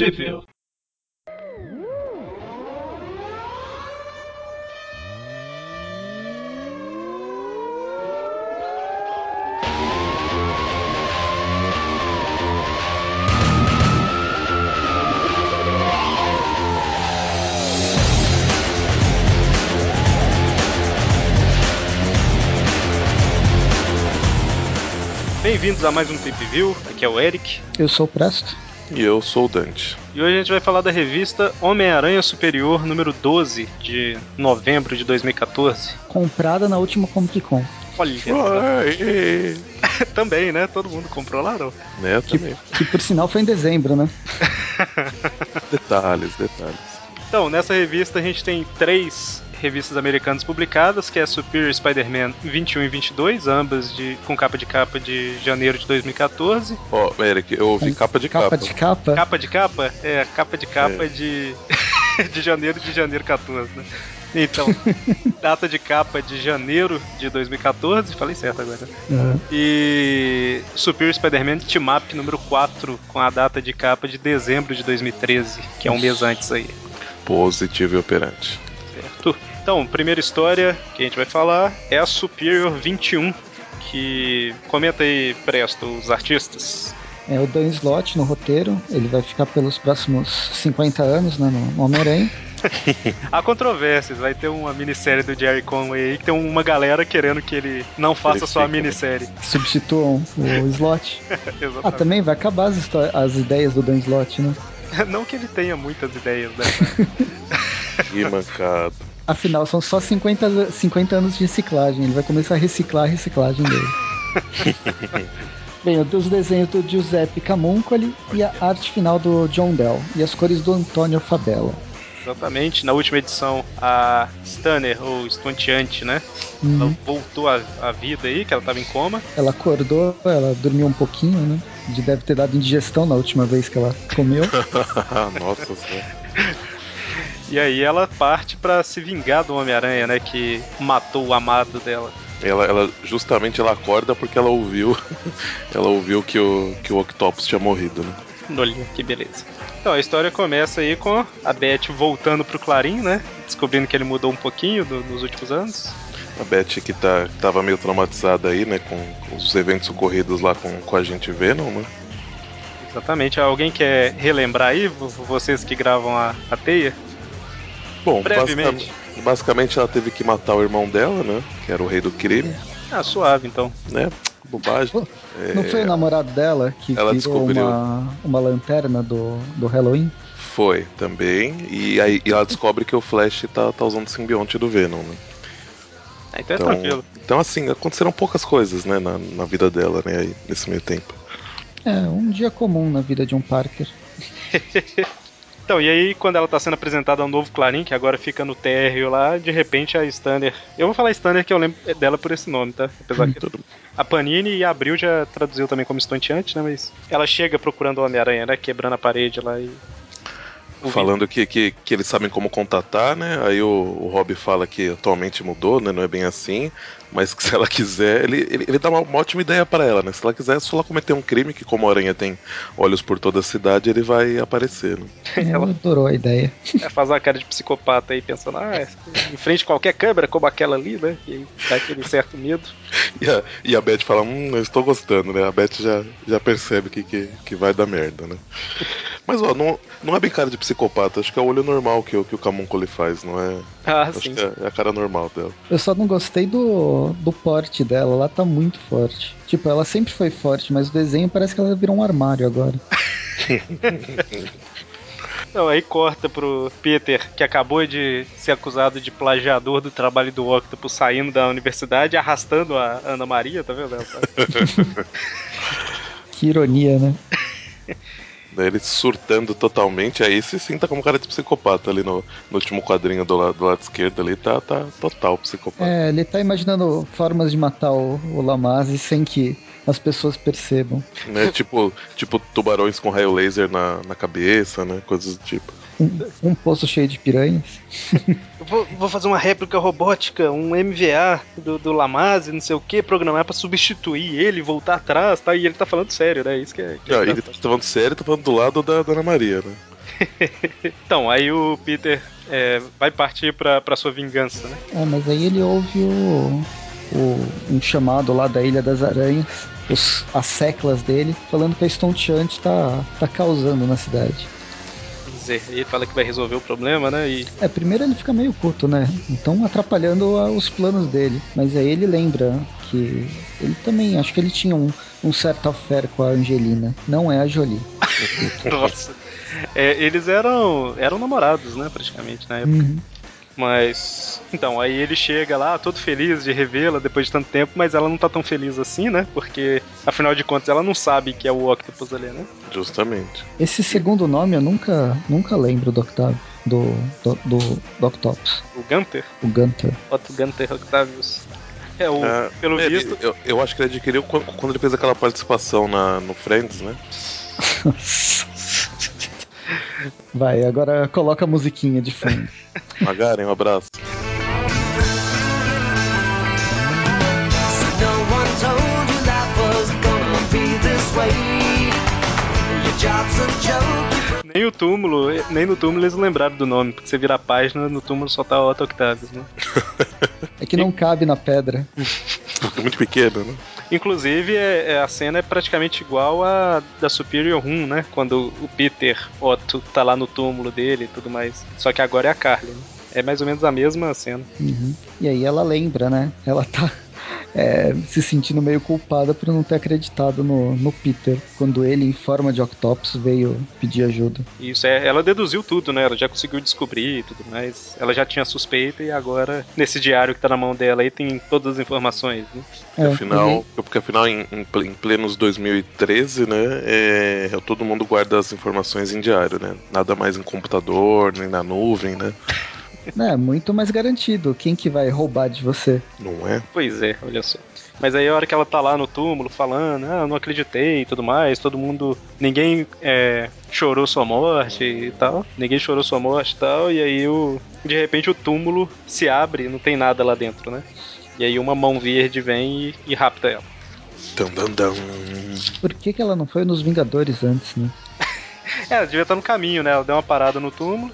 Trivia. Bem-vindos a mais um Trip View. Aqui é o Eric. Eu sou o Presto. E eu sou o Dante. E hoje a gente vai falar da revista Homem-Aranha Superior, número 12, de novembro de 2014. Comprada na última Comic Con. Olha. também, né? Todo mundo comprou lá, não? Né, Que, também. que por sinal foi em dezembro, né? Detalhes, detalhes. Então, nessa revista a gente tem três revistas americanas publicadas, que é Superior Spider-Man 21 e 22, ambas de, com capa de capa de janeiro de 2014. Ó, Eric, eu ouvi capa de capa. Capa de capa. Capa de capa? É, capa de capa de, de janeiro de janeiro 14, né? Então, data de capa de janeiro de 2014, falei certo agora. Uhum. E Superior Spider-Man Team Up número 4, com a data de capa de dezembro de 2013, que é um mês antes aí. Positivo e operante. Então, primeira história que a gente vai falar é a Superior 21, que comenta aí, Presto, os artistas. É o Dan Slott no roteiro. Ele vai ficar pelos próximos 50 anos né, no Homem-Aranha. Há controvérsias, vai ter uma minissérie do Jerry Conway aí que tem uma galera querendo que ele não faça só a minissérie. substituam o Slott. Ah, também vai acabar as, as ideias do Dan Slott, né? Não que ele tenha muitas ideias, né? Que mancado. Afinal, são só 50, an- 50 anos de reciclagem. Ele vai começar a reciclar a reciclagem dele. Bem, os desenhos do Giuseppe Camuncoli e a arte final do John Dell. E as cores do Antônio Fabella. Exatamente. Na última edição, a Stunner, ou Estonteante, né? Ela Uhum. voltou à, à vida aí, que ela tava em coma. Ela acordou, ela dormiu um pouquinho, né? De deve ter dado indigestão na última vez que ela comeu. Nossa senhora. E aí ela parte pra se vingar do Homem-Aranha, né? Que matou o amado dela. Ela, ela justamente ela acorda porque ela ouviu. ela ouviu que o, que o Octopus tinha morrido, né? Olha que beleza. Então, a história começa aí com a Beth voltando pro Clarim, né? Descobrindo que ele mudou um pouquinho do- nos últimos anos. A Beth que tá, tava meio traumatizada aí, né? Com, com os eventos ocorridos lá com, com a gente Venom, né? Exatamente. Alguém quer relembrar aí, vo- vocês que gravam a, a teia? Bom, basicamente, basicamente ela teve que matar o irmão dela, né? Que era o rei do crime, Ah, suave então. né? Bobagem. É, Não foi o namorado dela que ela virou descobriu. uma, uma lanterna do, do Halloween? Foi também. E aí e ela descobre que o Flash tá, tá usando o simbionte do Venom, né? Ah, então é Então, tranquilo. então assim, aconteceram poucas coisas, né, na, na vida dela, né, aí, nesse meio tempo. É, um dia comum na vida de um Parker. Então, e aí, quando ela tá sendo apresentada ao novo Clarim, que agora fica no térreo lá, de repente a Stunner. Eu vou falar Stunner que eu lembro dela por esse nome, tá? Apesar que Tudo- a Panini e a Abril já traduziu também como estonteante, né? Mas ela chega procurando o Homem-Aranha, né? Quebrando a parede lá e. Falando que, que, que eles sabem como contatar, né? Aí o, o Rob fala que atualmente mudou, né? Não é bem assim. Mas que se ela quiser, ele, ele, ele dá uma, uma ótima ideia pra ela, né? Se ela quiser, é só ela cometer um crime, que como a aranha tem olhos por toda a cidade, ele vai aparecer, né? Ela adorou a ideia. É, faz uma cara de psicopata aí, pensando, ah, em frente a qualquer câmera, como aquela ali, né? E aí dá aquele certo medo. E a, e a Beth fala, hum, eu estou gostando, né? A Beth já, já percebe que, que, que vai dar merda, né? Mas, ó, não, não é bem cara de psicopata, acho que é o olho normal que, o- que o Camuncoli faz, não é? Ah, Acho sim. que é, é a cara normal dela. Eu só não gostei do, do porte dela, ela tá muito forte. Tipo, ela sempre foi forte, mas o desenho parece que ela virou um armário agora. Então, aí corta pro Peter, que acabou de ser acusado de plagiador do trabalho do Octopus, saindo da universidade, arrastando a Ana Maria, tá vendo? Que ironia, né? Daí ele surtando totalmente, aí se sinta como cara de psicopata ali no, no último quadrinho do, lado do lado esquerdo ali, tá, tá total psicopata. É, ele tá imaginando formas de matar o, o Lamazzi sem que as pessoas percebam. Né? tipo, tipo tubarões com raio laser na, na cabeça, né? Coisas do tipo. Um, um poço cheio de piranhas. Vou, vou fazer uma réplica robótica, um MVA do, do Lamaze, não sei o que, programar pra substituir ele, voltar atrás, tá? E ele tá falando sério, né? Isso que é. Que Ah, ele tá falando sério, tá falando do lado da Dona Maria, né? então, aí o Peter é, vai partir pra, pra sua vingança, né? É, mas aí ele ouve o, o, um chamado lá da Ilha das Aranhas, os, as seclas dele, falando que a Stone Chant tá, tá causando na cidade. Dizer, ele fala que vai resolver o problema, né? E... É, primeiro ele fica meio puto, né? Então atrapalhando os planos dele. Mas aí ele lembra que ele também, acho que ele tinha um, um certo affair com a Angelina. Não é a Jolie. Nossa. É, eles eram, eram namorados, né? Praticamente na época. Uhum. Mas. Então, aí ele chega lá, todo feliz de revê-la depois de tanto tempo, mas ela não tá tão feliz assim, né? Porque, afinal de contas, ela não sabe que é o Octopus ali, né? Justamente. Esse segundo nome eu nunca, nunca lembro do Octavio. Do, do, do, do Octopus. O Gunter? O Gunter. Otto Gunter Octavius. É, o, É, pelo ele- visto. eu, eu acho que ele adquiriu quando, quando ele fez aquela participação na, no Friends, né? Vai, agora coloca a musiquinha de fundo. Magaren, um abraço. Job's a joke. Nem o túmulo, nem no túmulo eles lembraram do nome, porque você vira a página, no túmulo só tá Otto Octavius, né? É que não cabe na pedra. Muito pequeno, né? Inclusive, é, é- a cena é praticamente igual a da Superior Room, né? Quando o Peter Otto tá lá no túmulo dele e tudo mais. Só que agora é a Carly, né? É mais ou menos a mesma cena. Uhum. E aí ela lembra, né? Ela tá é, se sentindo meio culpada por não ter acreditado no, no Peter quando ele, em forma de Octopus, veio pedir ajuda. E Isso é, ela deduziu tudo, né? Ela já conseguiu descobrir e tudo mais. Ela já tinha suspeita e agora, nesse diário que tá na mão dela aí, tem todas as informações, né? É, Afinal, porque afinal em, em ple- em plenos 2013, né, é, todo mundo guarda as informações em diário, né? Nada mais em computador, nem na nuvem, né? É, muito mais garantido. Quem que vai roubar de você? Não é? Pois é, olha só. Mas aí a hora que ela tá lá no túmulo falando, ah, eu não acreditei e tudo mais, todo mundo. Ninguém é, chorou sua morte e tal. Ninguém chorou sua morte e tal. E aí o. De repente o túmulo se abre e não tem nada lá dentro, né? E aí uma mão verde vem e, e rapta ela. Dan, dan, dan. Por que, que ela não foi nos Vingadores antes, né? É, ela devia estar no caminho, né? Ela deu uma parada no túmulo.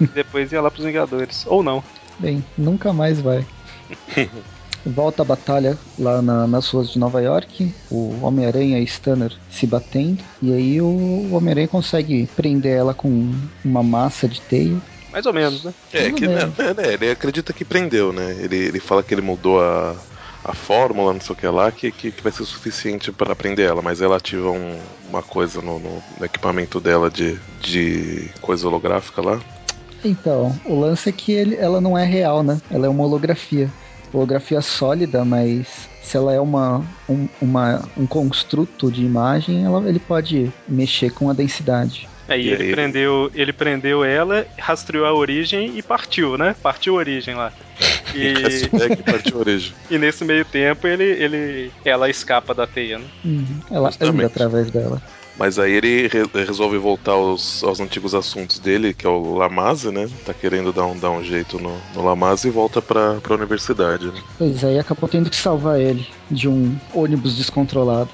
E depois ia lá pros Vingadores. Ou não. Bem, nunca mais vai. Volta a batalha lá na- nas ruas de Nova York, o Homem-Aranha e Stunner se batendo, e aí o Homem-Aranha consegue prender ela com uma massa de teia. Mais ou menos, né? É, que, né, menos. é, né, ele acredita que prendeu, né? Ele, ele fala que ele mudou a, a fórmula, não sei o que lá, que, que, que vai ser suficiente para prender ela, mas ela ativa um- uma coisa no, no- no equipamento dela de, de coisa holográfica lá. Então, o lance é que ele- ela não é real, né? Ela é uma holografia. Holografia sólida, mas se ela é uma, um, uma, um construto de imagem, ela, ele pode mexer com a densidade. Aí E ele aí? prendeu, ele prendeu ela, rastreou a origem e partiu, né? Partiu a origem lá. E, Hashtag partiu a origem. e nesse meio tempo ele, ele, ela escapa da teia, né? Uhum. Ela Justamente. anda através dela. Mas aí ele re- resolve voltar aos, aos antigos assuntos dele, que é o Lamaze, né? Tá querendo dar um, dar um jeito no, no Lamaze e volta pra, pra universidade, né? Pois aí acabou tendo que salvar ele de um ônibus descontrolado.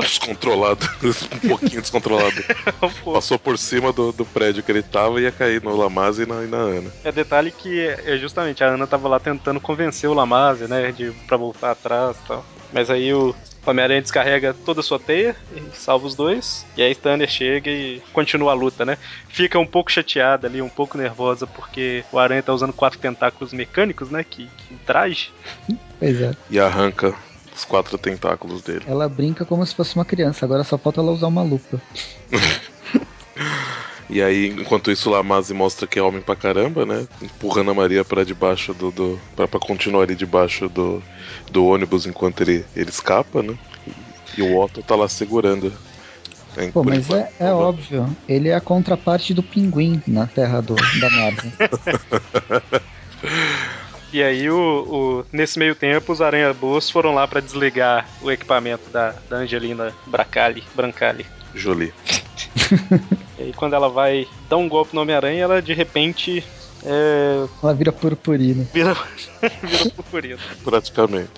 Descontrolado, um pouquinho descontrolado. Passou por cima do, do prédio que ele tava e ia cair no Lamaze e na, e na Ana. É detalhe que é justamente a Ana tava lá tentando convencer o Lamaze, né? De, pra voltar atrás e tal. Mas aí o Homem-Aranha descarrega toda a sua teia e salva os dois. E aí Stanley chega e continua a luta, né? Fica um pouco chateada ali, um pouco nervosa, porque o Aranha tá usando quatro tentáculos mecânicos, né? Que, que traje. Pois é. E arranca os quatro tentáculos dele. Ela brinca como se fosse uma criança, agora só falta ela usar uma lupa. E aí, enquanto isso, o Lamaze mostra que é homem pra caramba, né? Empurrando a Maria pra debaixo do. do pra, pra continuar ali debaixo do, do ônibus enquanto ele, ele escapa, né? E, o Otto tá lá segurando. né, Pô, mas é, é óbvio, ele é a contraparte do pinguim na terra do, da Marvel. E aí, o, o- nesse meio tempo, os Aranha-Boas foram lá pra desligar o equipamento da, da Angelina Bracali, Brancali. Jolie. E aí, quando ela vai dar um golpe no Homem-Aranha, ela de repente é, Ela vira purpurina. vira, vira purpurina. Praticamente.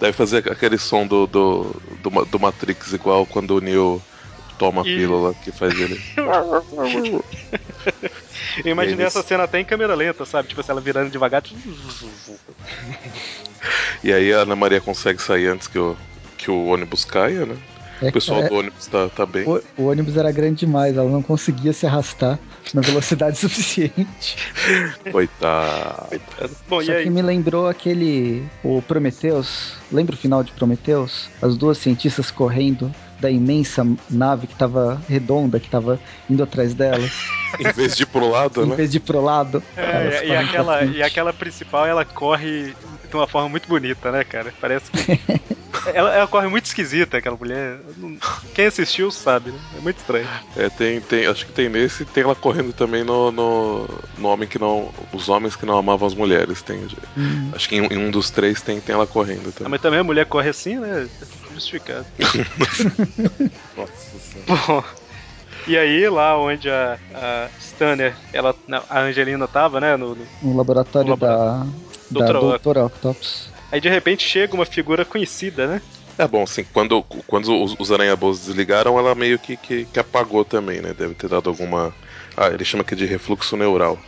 Deve fazer aquele som do, do, do, do Matrix igual quando o Neo toma a E- pílula que faz ele. Eu imaginei eles- essa cena até em câmera lenta, sabe? Tipo assim, ela virando devagar. E aí a Ana Maria consegue sair antes que o, que o ônibus caia, né? É, O pessoal é, do ônibus tá, tá bem. o, o ônibus era grande demais, ela não conseguia se arrastar na velocidade suficiente. Coitado. Bom, Só e aí? que me lembrou aquele. O Prometheus. Lembra o final de Prometheus? As duas cientistas correndo da imensa nave que tava redonda, que tava indo atrás delas, Em vez de ir pro lado, em né? vez de ir pro lado. É, e, aquela, e aquela principal, ela corre de uma forma muito bonita, né, cara? Parece que. ela, ela corre muito esquisita, aquela mulher. Quem assistiu sabe, né? É muito estranho. É, tem, tem, acho que tem nesse e tem ela correndo também no, no, no Homem que não. Os homens que não amavam as mulheres. Tem, Hum. acho que em, em um dos três tem, tem ela correndo Ah, também. mas também a mulher corre assim, né? Justificado. Nossa senhora. Bom. E aí, lá onde a, a Stanner, ela, a Angelina tava, né? no- no- No laboratório No da. Da Dr. Doutora Octopus. Aí de repente chega uma figura conhecida, né? É bom, assim, quando, quando os, os aranha-boas desligaram, ela meio que, que, que apagou também, né? Deve ter dado alguma. Ah, ele chama aqui de refluxo neural.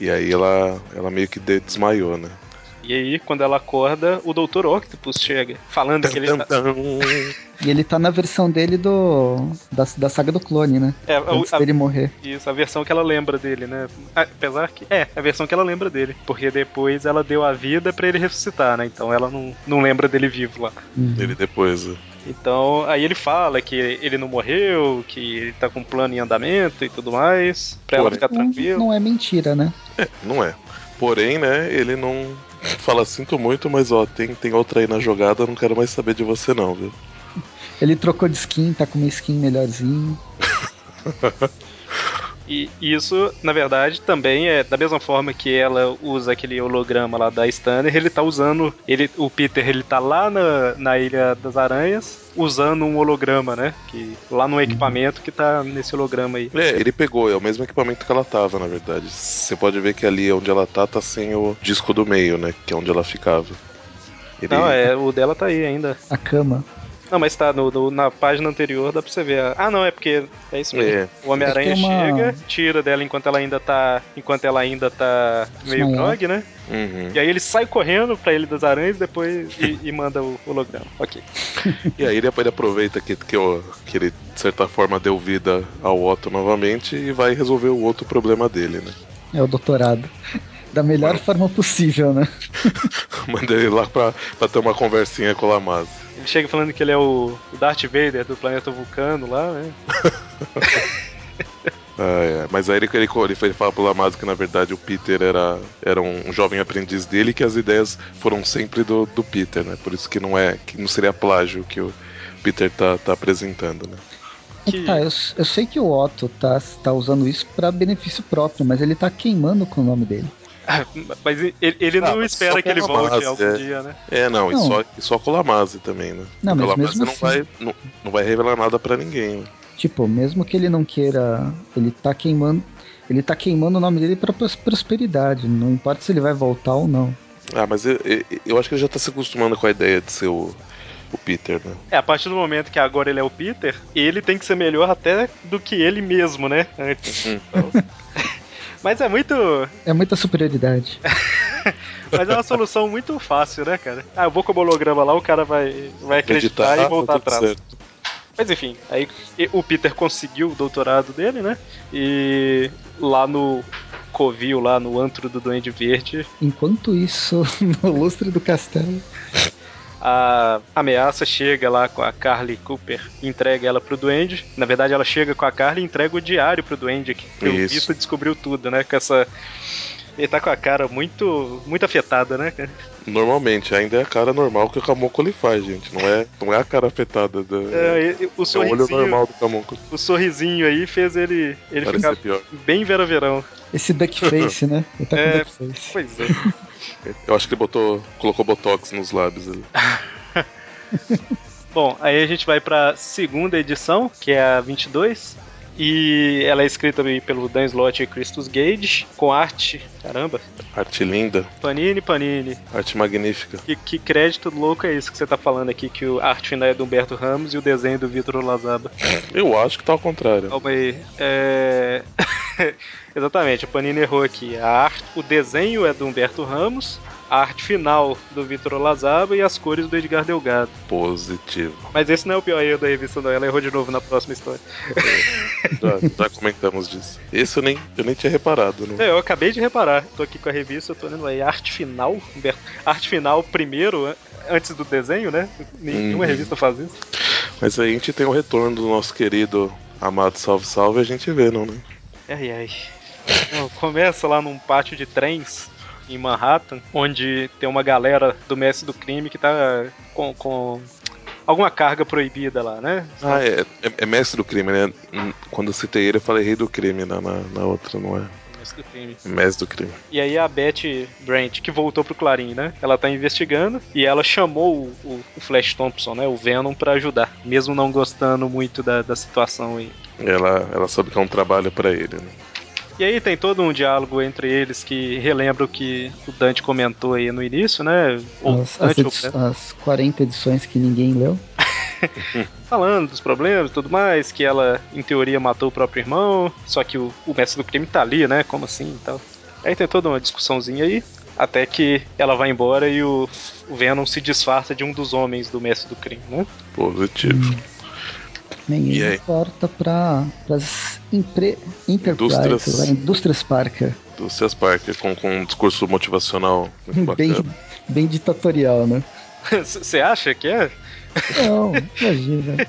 E aí ela, ela meio que de- desmaiou, né? E aí, quando ela acorda, o Dr. Octopus chega, falando que ele Tan, tá... E ele tá na versão dele do. Da, da saga do clone, né? É, a, Antes a- dele morrer. isso, a versão que ela lembra dele, né? Ah, Apesar que... É, a versão que ela lembra dele. Porque depois ela deu a vida pra ele ressuscitar, né? Então ela não, não lembra dele vivo lá. Uhum. Ele depois. né? Então, aí ele fala que ele não morreu, que ele tá com um plano em andamento e tudo mais, pra ela Porém. ficar Não, tranquila. não é mentira, né? É, não é. Porém, né, ele não fala, sinto muito, mas ó, tem, tem outra aí na jogada, não quero mais saber de você não, viu? Ele trocou de skin, tá com uma skin melhorzinho. E isso, na verdade, também é da mesma forma que ela usa aquele holograma lá da Stanner, ele tá usando. Ele, o Peter ele tá lá na, na Ilha das Aranhas usando um holograma, né? Que, lá no equipamento que tá nesse holograma aí. É, ele pegou, é o mesmo equipamento que ela tava, na verdade. Você pode ver que ali onde ela tá, tá sem o disco do meio, né, que é onde ela ficava. Ele- Não, é, o dela tá aí ainda. A cama. Não, mas tá no, no- na página anterior, dá pra você ver. a- Ah, não, é porque é isso mesmo. É. O Homem-Aranha uma- chega, tira dela enquanto ela ainda tá. Enquanto ela ainda tá meio grog, né? Uhum. E aí ele sai correndo pra ele das aranhas depois e, e manda o holograma. Ok. E aí ele, ele aproveita que, que, o- que ele, de certa forma, deu vida ao Otto novamente e vai resolver o outro problema dele, né? É o doutorado. Da melhor forma possível, né? Manda ele lá pra, pra ter uma conversinha com o Lamaz. Ele chega falando que ele é o Darth Vader do planeta Vulcano lá, né? Ah, é. Mas aí ele, ele, ele, fala pro Lamaz que na verdade o Peter era, era um jovem aprendiz dele e que as ideias foram sempre do, do Peter, né? Por isso que não é que não seria plágio que o Peter tá, tá apresentando, né? É que tá, eu, eu sei que o Otto tá, tá usando isso pra benefício próprio, mas ele tá queimando com o nome dele. Mas ele, ele Ah, não mas espera só que ele volte base, algum é. dia, né? É, não, E, Não. só, e só com o Lamaz também, né? Não, mas o mesmo não, assim- vai, não, não vai revelar nada pra ninguém, né? Tipo, mesmo que ele não queira, ele tá queimando, ele tá queimando o nome dele pra pros- prosperidade, não importa se ele vai voltar ou não. Ah, mas eu, eu, eu acho que ele já tá se acostumando com a ideia de ser o, o Peter, né? É, a partir do momento que agora ele é o Peter, ele tem que ser melhor até do que ele mesmo, né? Antes. Hum. Então- Mas é muito. É muita superioridade. Mas é uma solução muito fácil, né, cara? Ah, eu vou com o holograma lá, o cara vai, vai acreditar Acreditar, e voltar tá tudo atrás. certo. Mas enfim, aí e- o Peter conseguiu o doutorado dele, né? E lá no Covil, lá no antro do Duende Verde, Enquanto isso, no lustre do castelo, a ameaça chega lá com a Carly Cooper entrega ela pro Duende. Na verdade, ela chega com a Carly e entrega o diário pro Duende, que pelo Isso. visto descobriu tudo, né? Com essa. Ele tá com a cara muito, muito afetada, né? Normalmente, ainda é a cara normal que o Camocco ele faz, gente. Não é, não é a cara afetada da. É, o é o olho normal do Camocco. o sorrisinho aí fez ele, ele Parece ficar pior. bem Vera Verão. Esse duckface, né? Ele tá com É. duckface. Pois é. Eu acho que ele botou, colocou botox nos lábios ali. Bom, aí a gente vai pra segunda edição, que é a 22. E ela é escrita pelo Dan Slott e Christus Gage, com arte. Caramba, Arte linda, Panini, Panini. arte magnífica. Que, que crédito louco é esse que você tá falando aqui? Que o- a arte final é do Humberto Ramos e o desenho do Vitor Lazaba. Eu acho que tá ao contrário. Calma aí. É... Exatamente, a Panini errou aqui. A arte, o desenho é do Humberto Ramos, a arte final do Vitor Lazaba e as cores do Edgar Delgado. Positivo. Mas esse não é o pior erro da revista, não. Ela errou de novo na próxima história. Já, já comentamos disso. Esse eu nem, eu nem tinha reparado, né? É, eu acabei de reparar. Tô aqui com a revista, tô lendo aí arte final. Humberto. Arte final primeiro, an- antes do desenho, né? Nenhuma Uhum. revista faz isso. Mas aí a gente tem o retorno do nosso querido amado Salve Salve e a gente vê, não, né? Ai, ai. Começa lá num pátio de trens em Manhattan, onde tem uma galera do mestre do crime que tá com, com alguma carga proibida lá, né? Ah, é, é, é mestre do crime, né? Hum, Quando eu citei ele, eu falei rei do crime na, na, na outra, não é? Mestre do crime. Mestre do crime. E aí a Betty Brant, que voltou pro Clarim, né? Ela tá investigando e ela chamou o, o- o Flash Thompson, né? O Venom, pra ajudar, mesmo não gostando muito da, da situação aí. Ela, ela sabe que é um trabalho pra ele, né? E aí tem todo um diálogo entre eles que relembra o que o Dante comentou aí no início, né? Ou As, as, Dante, ou edi- as 40 edições que ninguém leu. falando dos problemas e tudo mais, que ela, em teoria, matou o próprio irmão, só que o, o mestre do crime tá ali, né? Como assim e tal. Aí tem toda uma discussãozinha aí, até que ela vai embora e o, o Venom se disfarça de um dos homens do mestre do crime, né? Positivo. Nem E aí? porta para as empre... Enterprises, Indústrias. lá, indústrias Parker. Cés Parker com, com um discurso motivacional muito Bem, bem ditatorial, né? Você acha que é? Não, imagina.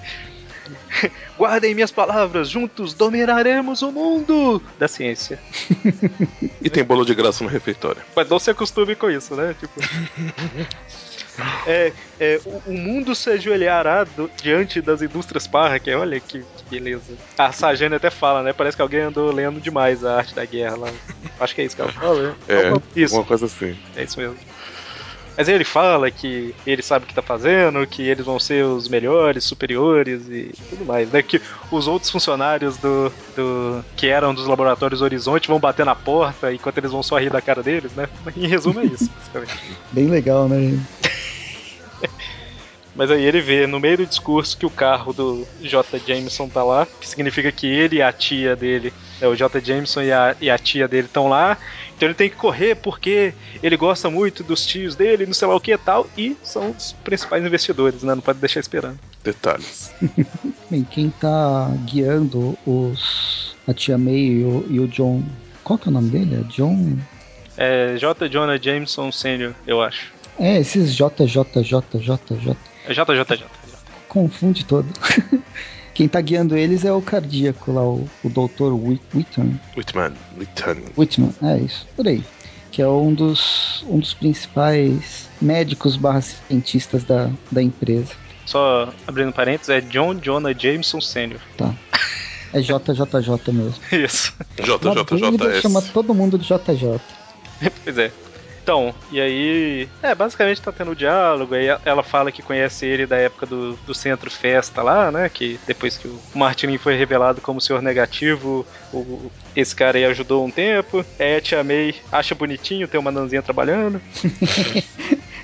Guardem minhas palavras, juntos dominaremos o mundo da ciência. E tem bolo de graça no refeitório. Mas não se acostume com isso, né? Tipo. É, é, o, o mundo se ajoelhará do- diante das indústrias Parker. Olha que, que beleza. A Sajane até fala, né? Parece que alguém andou lendo demais a arte da guerra lá. Acho que é isso que ela fala, né? É, Isso, uma coisa assim. é isso mesmo. Mas ele fala que ele sabe o que tá fazendo, que eles vão ser os melhores, superiores e tudo mais, né? Que os outros funcionários do, do que eram dos laboratórios Horizonte vão bater na porta enquanto eles vão só rir da cara deles, né? Em resumo é isso, basicamente. Bem legal, né? Mas aí ele vê no meio do discurso que o carro do J. Jameson tá lá, que significa que ele e a tia dele, né, o J. Jameson e a, e a tia dele estão lá. Então ele tem que correr porque ele gosta muito dos tios dele, não sei lá o que e tal, e são os principais investidores, né? Não pode deixar esperando. Detalhes. Bem, quem tá guiando os a tia May e o, e o John. Qual que é o nome dele? É John. É J. Jonah Jameson Sr., eu acho. É, esses JJJJJ. É JJJ. Confunde todo. Quem tá guiando eles é o cardíaco lá, o, o Dr. Whit- Whitman. Whitman. Whitman. Whitman, é isso, por aí. Que é um dos, um dos principais médicos barra cientistas da, da empresa. Só abrindo parênteses, é John Jonah Jameson Sr. Tá. É JJJ mesmo. Isso. JJJS. chama todo mundo de JJ. Pois é. Então, e aí. É, basicamente tá tendo diálogo. Aí ela fala que conhece ele da época do, do centro festa lá, né? Que depois que o Martinin foi revelado como senhor negativo, o, esse cara aí ajudou um tempo. Aí a tia May acha bonitinho ter uma nanzinha trabalhando.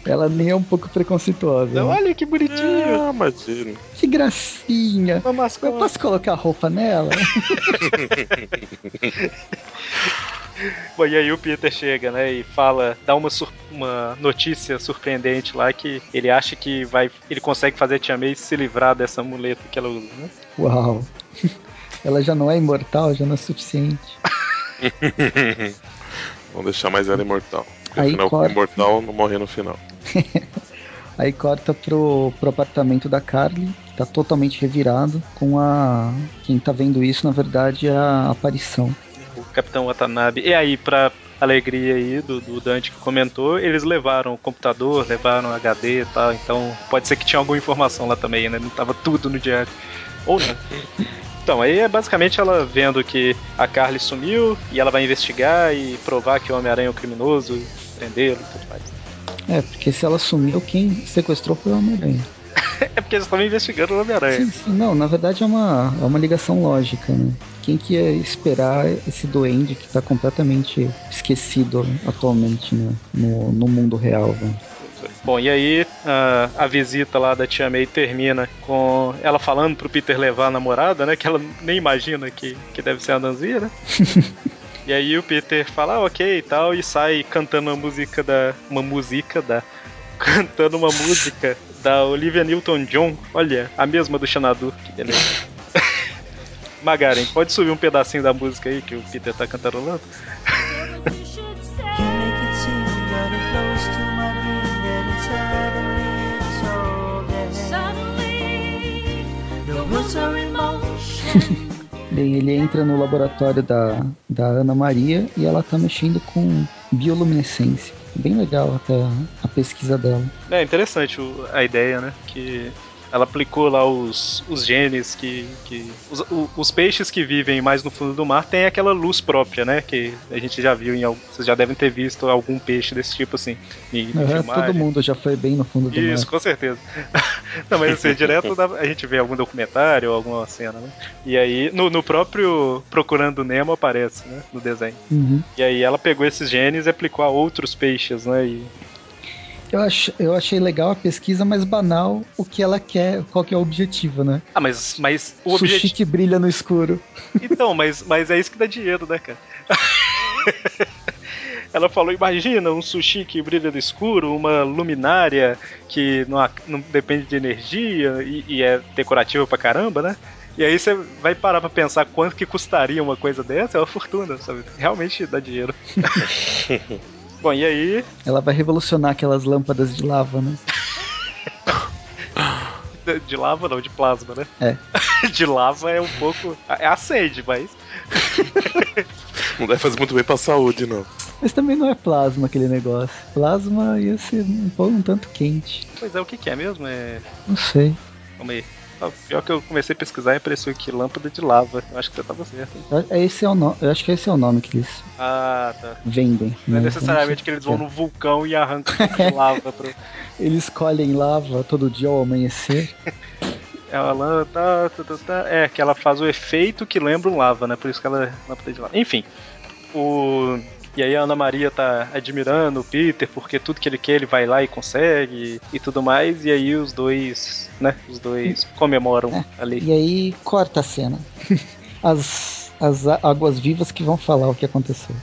Ela nem é um pouco preconceituosa. Então, né? olha que bonitinho! Ah, imagina. Que gracinha. Eu posso colocar roupa nela? Bom, e aí o Peter chega, né, e fala, dá uma, sur- uma notícia surpreendente lá que ele acha que vai, ele consegue fazer a Tia May se livrar dessa muleta que ela usa, né? Uau. Ela já não é imortal, já não é suficiente. Vamos deixar mais ela imortal. Porque Aí afinal, corta. imortal não morre no final. Aí corta pro, pro apartamento da Carly, que tá totalmente revirado, com a. Quem tá vendo isso, na verdade, é a aparição. O Capitão Watanabe. E aí, pra alegria aí do, do Dante que comentou, eles levaram o computador, levaram o HD e tal, então pode ser que tinha alguma informação lá também, né? Não tava tudo no diário. Ou não. Então, aí é basicamente ela vendo que a Carly sumiu e ela vai investigar e provar que o Homem-Aranha é um criminoso, prendê-lo e tudo mais. É, porque se ela sumiu, quem sequestrou foi o Homem-Aranha. É porque eles estavam investigando o Homem-Aranha. Sim, sim, não, na verdade é uma, é uma ligação lógica, né? Quem que ia esperar esse duende que tá completamente esquecido atualmente né? no, no mundo real, velho? Bom, e aí a, a visita lá da Tia May termina com ela falando pro Peter levar a namorada, né? Que ela nem imagina que, que deve ser a Nanzia, né? e aí o Peter fala, ah, ok e tal, e sai cantando uma música da. Uma música da. Cantando uma música da Olivia Newton-John. Olha, a mesma do Xanadu, que beleza. Magaren, pode subir um pedacinho da música aí que o Peter tá cantarolando? Bem, ele entra no laboratório da, da Ana Maria e ela tá mexendo com bioluminescência. Bem legal até a, pesquisa dela. É interessante a ideia, né? Que ela aplicou lá os, os genes que. que os, o- os peixes que vivem mais no fundo do mar têm aquela luz própria, né? Que a gente já viu em algum. Vocês já devem ter visto algum peixe desse tipo assim. Em, filmagem. todo mundo já foi bem no fundo do Isso, mar. com certeza. Não, mas assim, direto dá- a gente vê algum documentário ou alguma cena, né? E aí, no, no próprio Procurando Nemo aparece, né? No desenho. Uhum. E aí ela pegou esses genes e aplicou a outros peixes, né? E Eu, ach, eu achei legal a pesquisa, mas banal o que ela quer, qual que é o objetivo, né? Ah, mas, mas o Sushi objetivo. que brilha no escuro. Então, mas, mas é isso que dá dinheiro, né, cara? Ela falou: imagina um sushi que brilha no escuro, uma luminária que não, não depende de energia e, e é decorativa pra caramba, né? E aí você vai parar pra pensar quanto que custaria uma coisa dessa, é uma fortuna, sabe? Realmente dá dinheiro. Bom, e aí, Ela vai revolucionar aquelas lâmpadas de lava, né? de- de lava não, de plasma, né? É. De lava é um pouco. É acende, mas. Não deve fazer muito bem pra saúde, não. Mas também não é plasma aquele negócio. Plasma ia ser um, pouco- um tanto quente. Pois é, o que, que é mesmo? É. Não sei. Calma aí. Pior que eu comecei a pesquisar e apareceu aqui lâmpada de lava. Eu acho que você tava certo. hein? Eu- Esse é o no... Eu acho que esse é o nome que eles Ah, tá. vendem. Não é né? necessariamente que eles vão o no vulcão e arrancam lava. Pro... é. Eles colhem lava todo dia ao amanhecer. Ela lã- tá, tá, tá. É, que ela faz o efeito que lembra um lava, né? Por isso que ela é lâmpada de lava. Enfim. O. E aí a Ana Maria tá admirando o Peter, porque tudo que ele quer ele vai lá e consegue e tudo mais. E aí os dois, né? Os dois comemoram ali. E aí corta a cena. As, as águas vivas que vão falar o que aconteceu.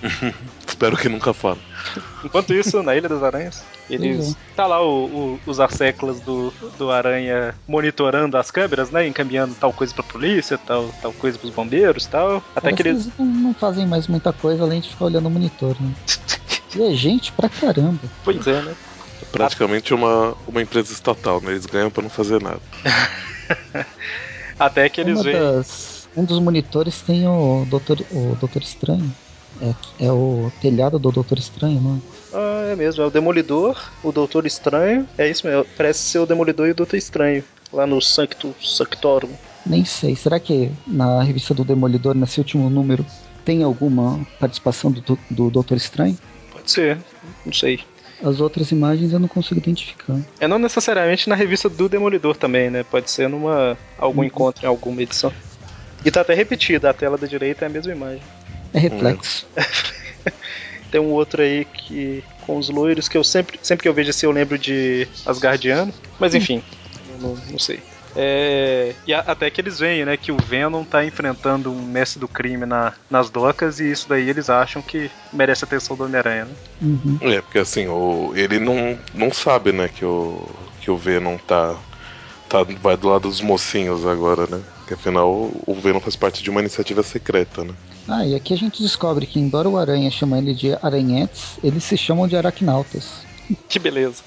Espero que nunca fale. Enquanto isso, na Ilha das Aranhas, eles. Uhum. Tá lá o- o- os arséculos do, do Aranha monitorando as câmeras, né? Encaminhando tal coisa pra polícia, tal, tal coisa pros bombeiros tal. Até Parece que eles. eles não, não fazem mais muita coisa além de ficar olhando o monitor, né? E é gente pra caramba. Pois é, né? É praticamente uma, uma empresa estatal, né? Eles ganham pra não fazer nada. Até que eles veem. das, um dos monitores tem o Doutor, o Doutor Estranho. É, é o telhado do Doutor Estranho, não é? Ah, é mesmo, é o Demolidor, o Doutor Estranho. É isso mesmo, parece ser o Demolidor e o Doutor Estranho. Lá no Sanctum Sanctorum. Nem sei. Será que na revista do Demolidor, nesse último número, tem alguma participação do, do, do Doutor Estranho? Pode ser, não sei. As outras imagens eu não consigo identificar. É não necessariamente na revista do Demolidor também, né? Pode ser numa algum Uhum. encontro em alguma edição. E tá até repetida, a tela da direita é a mesma imagem. É reflexo. Tem um outro aí que com os loiros que eu sempre, sempre que eu vejo assim eu lembro de Asgardiano, mas enfim, eu não, não sei. É, e a- até que eles veem, né, que o Venom tá enfrentando um mestre do crime na, nas docas e isso daí eles acham que merece a atenção do Homem-Aranha, né? Uhum. É, porque assim, o, ele não, não sabe, né, que o, que o Venom tá, tá. Vai do lado dos mocinhos agora, né? Porque afinal o Venom faz parte de uma iniciativa secreta, né? Ah, e aqui a gente descobre que, embora o Aranha chame ele de aranhetes, eles se chamam de aracnautas. Que beleza.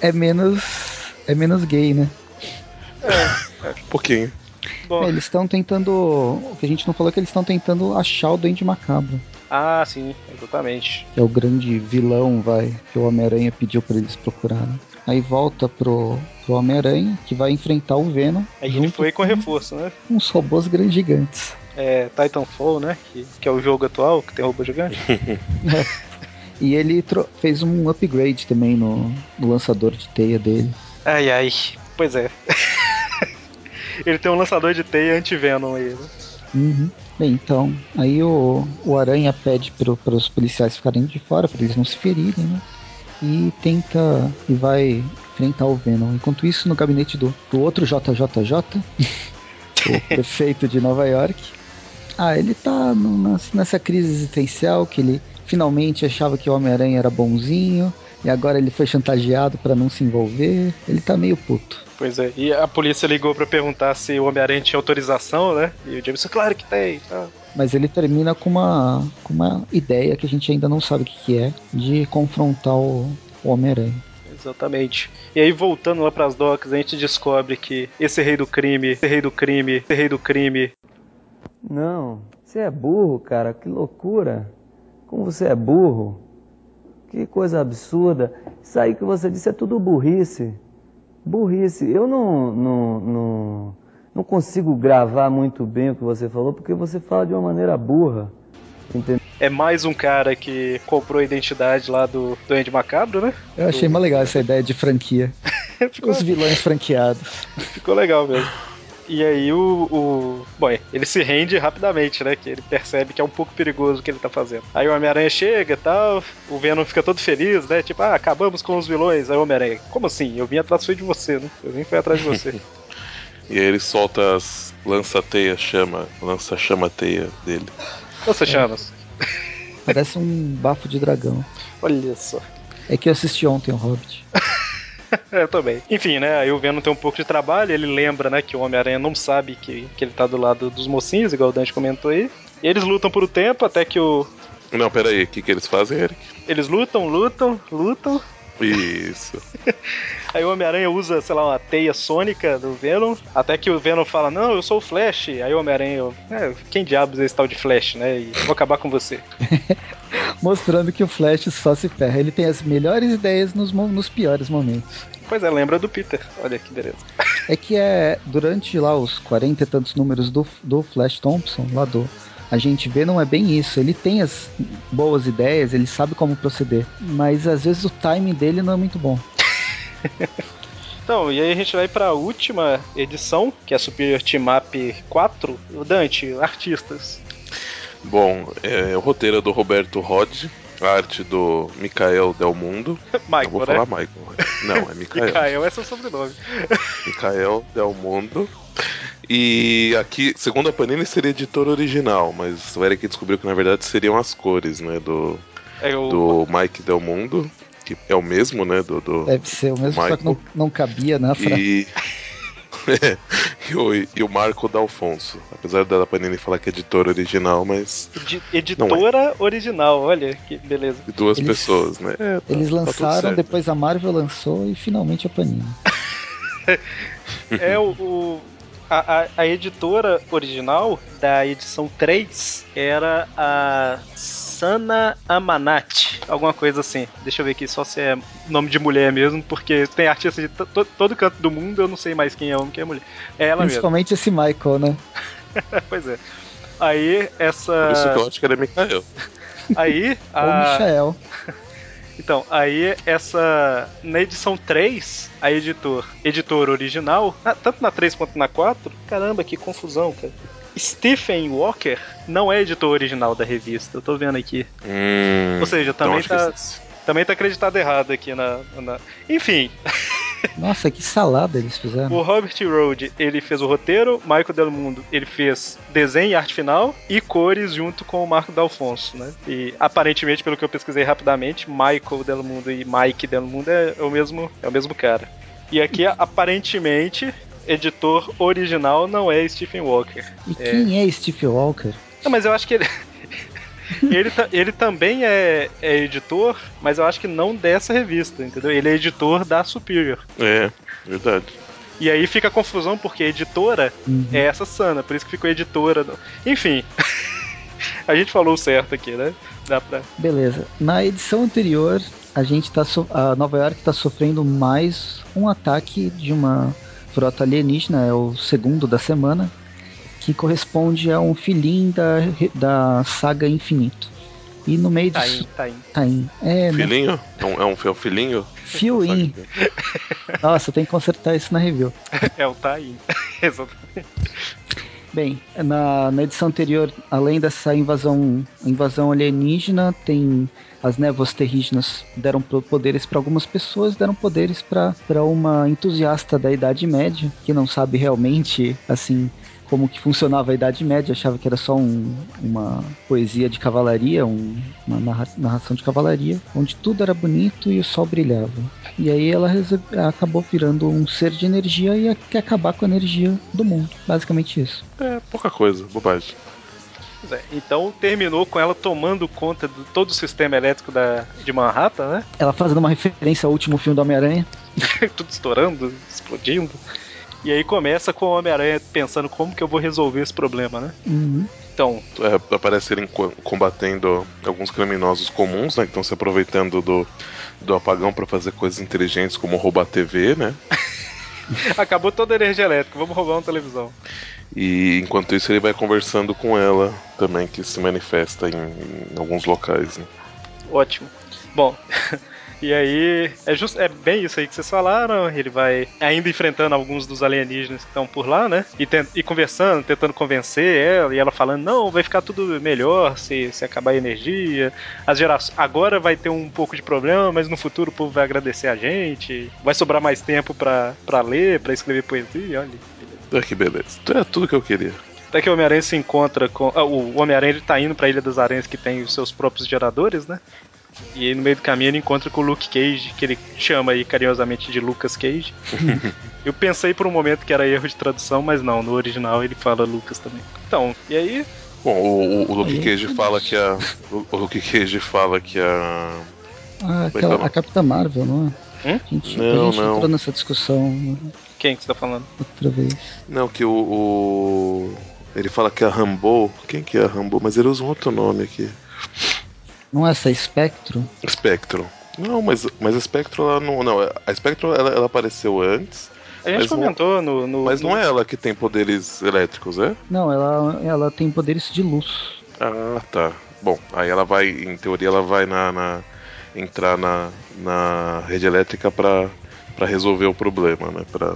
É menos. É menos gay, né? Um pouquinho. Bom, É, eles estão tentando. O que a gente não falou é que eles estão tentando achar o Duende Macabro. ah, sim, exatamente. Que é o grande vilão, vai, que o Homem-Aranha pediu pra eles procurarem. Aí volta pro, pro Homem-Aranha, que vai enfrentar o Venom. Ele junto foi com reforço, né? com uns robôs grandes gigantes. É, Titanfall, né? Que, que é o jogo atual, que tem robô gigante. E ele tro- fez um upgrade também no, no lançador de teia dele. Ai, ai. Pois é. Ele tem um lançador de teia anti-venom aí, né? Uhum. Bem, então, aí o, o Aranha pede para os policiais ficarem de fora, para eles não se ferirem, né? E tenta e vai enfrentar o Venom. Enquanto isso, no gabinete do, do outro JJJ, o prefeito de Nova York, ah, ele tá no- nessa crise existencial que ele finalmente achava que o Homem-Aranha era bonzinho e agora ele foi chantageado para não se envolver. Ele tá meio puto. Pois é. E a polícia ligou pra perguntar se o Homem-Aranha tinha autorização, né? E o Jameson, claro que tem. Tá. Mas ele termina com uma, com uma ideia que a gente ainda não sabe o que, que é, de confrontar o, o Homem-Aranha. Exatamente. E aí, voltando lá pras docas, a gente descobre que esse rei do crime, esse rei do crime, esse rei do crime, Não, você é burro, cara, que loucura. Como você é burro. Que coisa absurda. Isso aí que você disse é tudo burrice. Burrice. Eu não, não, não, não consigo gravar muito bem o que você falou, porque você fala de uma maneira burra. Entendeu? É mais um cara que comprou a identidade lá do, do Andy Macabro, né? Eu achei mais legal essa ideia de franquia. ficou, Os vilões franqueados. ficou legal mesmo. E aí o, o. Bom, ele se rende rapidamente, né? Que ele percebe que é um pouco perigoso o que ele tá fazendo. Aí o Homem-Aranha chega e tal, o Venom fica todo feliz, né? Tipo, ah, acabamos com os vilões. Aí o Homem-Aranha, como assim? Eu vim atrás foi de você, né? Eu vim foi atrás de você. E aí ele solta as lança-teia, chama, lança-chama-teia dele. Lança chamas. Parece um bafo de dragão. Olha só. É que eu assisti ontem o Hobbit. É, eu também. Enfim, né? Aí o Venom tem um pouco de trabalho, ele lembra, né, que o Homem-Aranha não sabe que, que ele tá do lado dos mocinhos, igual o Dante comentou aí. E eles lutam por um tempo até que o. Não, pera aí, o que, que eles fazem, Eric? Eles lutam, lutam, lutam. Isso. Aí o Homem-Aranha usa, sei lá, uma teia sônica do Venom. Até que o Venom fala: Não, eu sou o Flash. Aí o Homem-Aranha, é, quem diabos é esse tal de Flash, né? E vou acabar com você. Mostrando que o Flash só se ferra. Ele tem as melhores ideias nos, nos piores momentos. Pois é, lembra do Peter. Olha que beleza. É que é durante lá os 40 e tantos números do, do Flash Thompson, lá do a gente vê, não é bem isso. Ele tem as boas ideias, ele sabe como proceder, mas às vezes o timing dele não é muito bom. Então, e aí a gente vai pra última edição, que é a Superior Team Up 4. O Dante, artistas. Bom, é, o roteiro é do Roberto Rod, a arte do Mikael Del Mundo. Eu Michael, vou né? falar Michael. Não, é Mikael. Mikael, esse é o sobrenome. Mikael Del Mundo. E aqui, segundo a Panini, seria editor original, mas o Eric descobriu que na verdade seriam as cores, né? Do, É o. do Mike Del Mundo, que é o mesmo, né? Do, do- Deve ser o mesmo, só que não, não cabia na frase. e, e, o, e o Marco D'Alfonso. Apesar da Panini falar que é editor original, mas edi- editora original, olha que beleza. de duas Eles- pessoas, né? É, tá- Eles tá lançaram, certo. depois a Marvel lançou e finalmente a Panini. É o. o- a, a- a editora original da edição 3 era a Sana Amanat, alguma coisa assim. Deixa eu ver aqui só se é nome de mulher mesmo, porque tem artista de to- to- todo canto do mundo, eu não sei mais quem é homem, quem é mulher. É ela mesmo. Principalmente esse Michael, né? pois é. Aí Por isso que eu essa. acho que era Mikael. Aí Ou a. Michael. Então, aí essa. Na edição 3, a editor, editor original, na- tanto na 3 quanto na 4, caramba, que confusão, cara. Stephen Walker não é editor original da revista, eu tô vendo aqui. Hum, Ou seja, então também tá, também tá acreditado errado aqui na. na- Enfim, Nossa, que salada eles fizeram. o Robert Road, ele fez o roteiro, Michael Del Mundo, ele fez desenho e arte final e cores junto com o Marco D'Alfonso, né? E aparentemente, pelo que eu pesquisei rapidamente, Michael Del Mundo e Mike Del Mundo é, o mesmo, é o mesmo cara. E aqui, aparentemente, editor original não é Stephen Walker. E quem é Steve Walker? Não, mas eu acho que ele. ele, ta- ele também é, é editor, mas eu acho que não dessa revista, entendeu? Ele é editor da Superior. É, verdade. E aí fica a confusão, porque editora Uhum. é essa Sana, por isso que ficou editora. do- Enfim. a gente falou certo aqui, né? Dá pra. Beleza. Na edição anterior, a gente tá so- a Nova York está sofrendo mais um ataque de uma frota alienígena, é o segundo da semana, que corresponde a um filhinho da, da saga Infinito. E no meio disso. tá. Tá indo. É? Filhinho? É um, é um, é um filhinho? Fio in. Nossa, tem que consertar isso na review. É o indo. Exatamente. Bem, na, na edição anterior, além dessa invasão, invasão alienígena, tem as névoas terrígenas deram poderes para algumas pessoas, deram poderes para uma entusiasta da Idade Média que não sabe realmente assim como que funcionava a Idade Média, achava que era só um- uma poesia de cavalaria, um- uma narra- narração de cavalaria, onde tudo era bonito e o sol brilhava. E aí ela acabou virando um ser de energia e quer acabar com a energia do mundo. Basicamente isso. É, pouca coisa, bobagem. Pois é, Então terminou com ela tomando conta de todo o sistema elétrico da, de Manhattan, né? Ela fazendo uma referência ao último filme do Homem-Aranha. Tudo estourando, explodindo. E aí começa com o Homem-Aranha pensando como que eu vou resolver esse problema, né? Uhum. Então, É, aparece ele co- combatendo alguns criminosos comuns, né? Que estão se aproveitando do, do apagão para fazer coisas inteligentes como roubar TV, né? acabou toda a energia elétrica, vamos roubar uma televisão. E enquanto isso ele vai conversando com ela também, que se manifesta em, em alguns locais. Né? Ótimo. Bom, e aí é, just, é bem isso aí que vocês falaram. Ele vai ainda enfrentando alguns dos alienígenas que estão por lá, né? E, tent- e conversando, tentando convencer ela, e ela falando: não, vai ficar tudo melhor se, se acabar a energia. As gerações. Agora vai ter um pouco de problema, mas no futuro o povo vai agradecer a gente. Vai sobrar mais tempo pra, pra ler, pra escrever poesia. Olha, beleza. Ah, que beleza. É tudo que eu queria. Até que o Homem-Aranha se encontra com. ah, o Homem-Aranha tá indo pra Ilha das Aranhas que tem os seus próprios geradores, né? E aí no meio do caminho ele encontra com o Luke Cage, que ele chama aí carinhosamente de Lucas Cage. Eu pensei por um momento que era erro de tradução, mas não, no original ele fala Lucas também. Então, e aí. Bom, o, o, o Luke Aí, Cage fala que a. O, Luke Cage fala que a. Ah, aquela, a Capitã Marvel, não é? Hum? A gente, Não, a gente não. entrou nessa discussão Quem que você tá falando? outra vez. Não, que o. o- ele fala que a Rambo. Quem que é a Rambo? Mas ele usa um outro nome aqui. Não é essa Spectro? Spectrum. Não, mas, mas a Spectrum ela não. Não, a Spectrum ela, ela apareceu antes, A gente Mas não- comentou no, no. mas no- não é ela que tem poderes elétricos, é? Não, ela, ela tem poderes de luz. Ah, tá. Bom, aí ela vai, em teoria, ela vai na, na- entrar na, na rede elétrica pra, pra resolver o problema, né? Pra,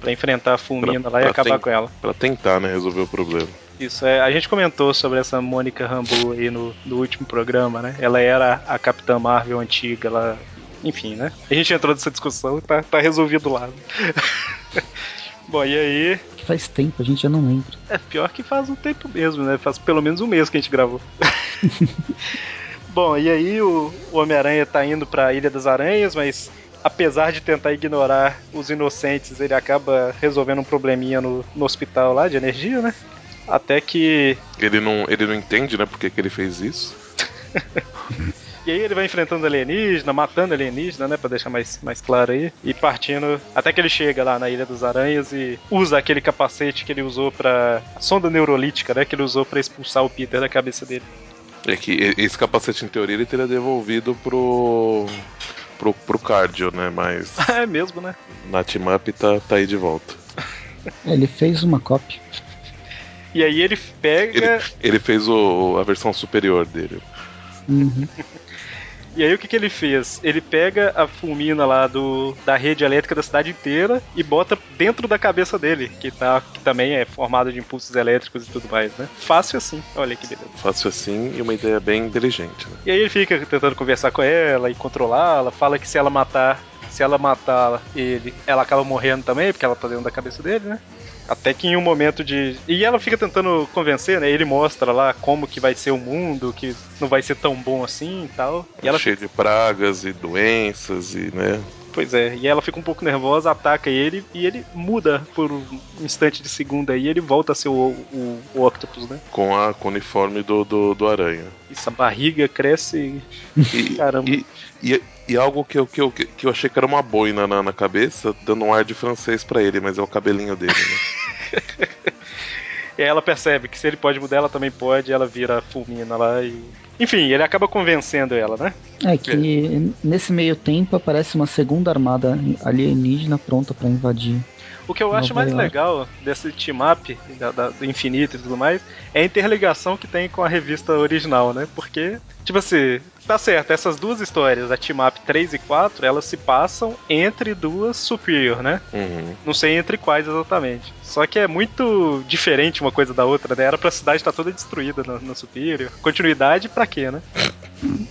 Pra enfrentar a Fulmina Pra- lá e pra acabar ten- com ela. pra tentar, né, resolver o problema. Isso, é, a gente comentou sobre essa Mônica Rambeau aí no, no último programa, né? Ela era a Capitã Marvel antiga, ela. Enfim, né? A gente entrou nessa discussão e tá, tá resolvido lá. Bom, e aí. Que faz tempo, a gente já não lembra. É pior que faz um tempo mesmo, né? Faz pelo menos um mês que a gente gravou. Bom, e aí o, o Homem-Aranha tá indo pra Ilha das Aranhas, mas apesar de tentar ignorar os inocentes, ele acaba resolvendo um probleminha no, no hospital lá de energia, né? Até que Ele não, ele não entende, né, por que, que ele fez isso. E aí ele vai enfrentando alienígena, matando alienígena, né? Pra deixar mais, mais claro aí. E partindo. Até que ele chega lá na Ilha das Aranhas e usa aquele capacete que ele usou pra. A sonda neurolítica, né? Que ele usou pra expulsar o Peter da cabeça dele. É que esse capacete, em teoria, ele teria devolvido pro. pro, pro cardio, né? Mas é mesmo, né? na team up tá, tá aí de volta. Ele fez uma cópia. E aí ele pega. Ele, ele fez o, a versão superior dele. Uhum. E aí o que, que ele fez? Ele pega a fulmina lá do, da rede elétrica da cidade inteira e bota dentro da cabeça dele, que, tá, que também é formado de impulsos elétricos e tudo mais, né? Fácil assim. Olha que beleza. Fácil assim e uma ideia bem inteligente, né? E aí ele fica tentando conversar com ela e controlá-la, fala que se ela matar, se ela matar ele, ela acaba morrendo também, porque ela tá dentro da cabeça dele, né? Até que em um momento de. E ela fica tentando convencer, né? Ele mostra lá como que vai ser o mundo, que não vai ser tão bom assim e tal. E ela Cheio de pragas e doenças e, né? Pois é, e ela fica um pouco nervosa, ataca ele e ele muda por um instante de segundo aí e ele volta a ser o, o, o Octopus, né? Com, a, com o uniforme do, do, do aranha. Essa barriga cresce. E, Caramba. E, e, e algo que eu, que, eu, que eu achei que era uma boina na, na cabeça, dando um ar de francês pra ele, mas é o cabelinho dele, né? E aí ela percebe que se ele pode mudar, ela também pode, e ela vira fulmina lá e. Enfim, ele acaba convencendo ela, né? É que nesse meio tempo aparece uma segunda armada alienígena pronta pra invadir O que eu acho mais legal desse team-up do infinito e tudo mais é a interligação que tem com a revista original, né? Porque, tipo assim, tá certo, essas duas histórias, a team-up 3 e 4, elas se passam entre duas Superior, né? Uhum. Não sei entre quais exatamente. Só que é muito diferente uma coisa da outra, né? Era pra cidade estar toda destruída na, na Superior. Continuidade pra quê, né?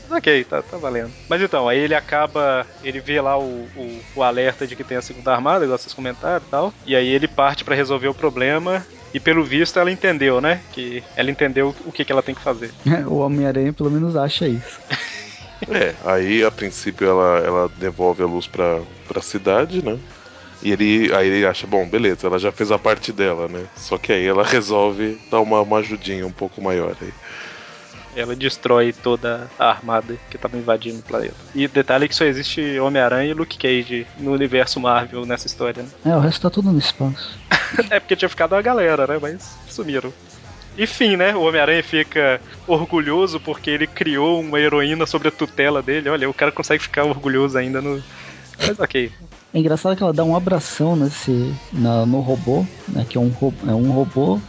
Ok, tá, tá valendo. Mas então, aí ele acaba. Ele vê lá o, o, o alerta de que tem a segunda armada, igual vocês comentaram e tal. E aí ele parte pra resolver o problema. E pelo visto ela entendeu, né? Que ela entendeu o que, que ela tem que fazer. O Homem-Aranha pelo menos acha isso. É, aí a princípio ela, ela devolve a luz pra, pra cidade, né? E ele, aí ele acha, bom, beleza, ela já fez a parte dela, né? Só que aí ela resolve dar uma, uma ajudinha um pouco maior aí. Ela destrói toda a armada que tava invadindo o planeta. E detalhe que só existe Homem-Aranha e Luke Cage no universo Marvel nessa história, né? É, o resto tá tudo no espaço. É porque tinha ficado a galera, né? Mas sumiram. Enfim, né? O Homem-Aranha fica orgulhoso porque ele criou uma heroína sobre a tutela dele. Olha, o cara consegue ficar orgulhoso ainda no. Mas ok. É engraçado que ela dá um abração nesse, na- no robô, né, que é um, é um robô,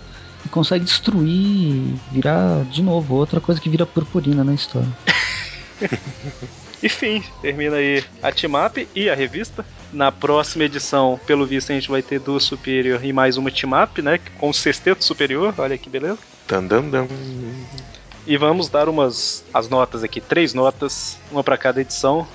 e consegue destruir e virar de novo outra coisa que vira purpurina na história. Enfim, termina aí a team-up e a revista. Na próxima edição, pelo visto, a gente vai ter duas Superior e mais uma team-up, né? Com o sexteto superior. Olha que beleza. Tandandam. E vamos dar umas as notas aqui, três notas, uma pra cada edição.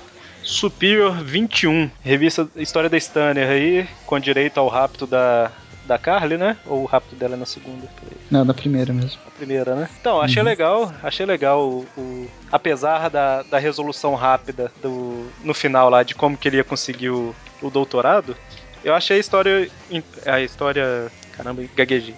Superior 21, revista História da Stanner aí, com direito ao rapto da, da Carly, né? Ou o rapto dela é na segunda? Não, na primeira mesmo. A primeira, né? Então, achei legal, achei legal o, o- apesar da, da resolução rápida do, no final lá de como que ele ia conseguir o, o doutorado, eu achei a história a história, caramba, gaguejei.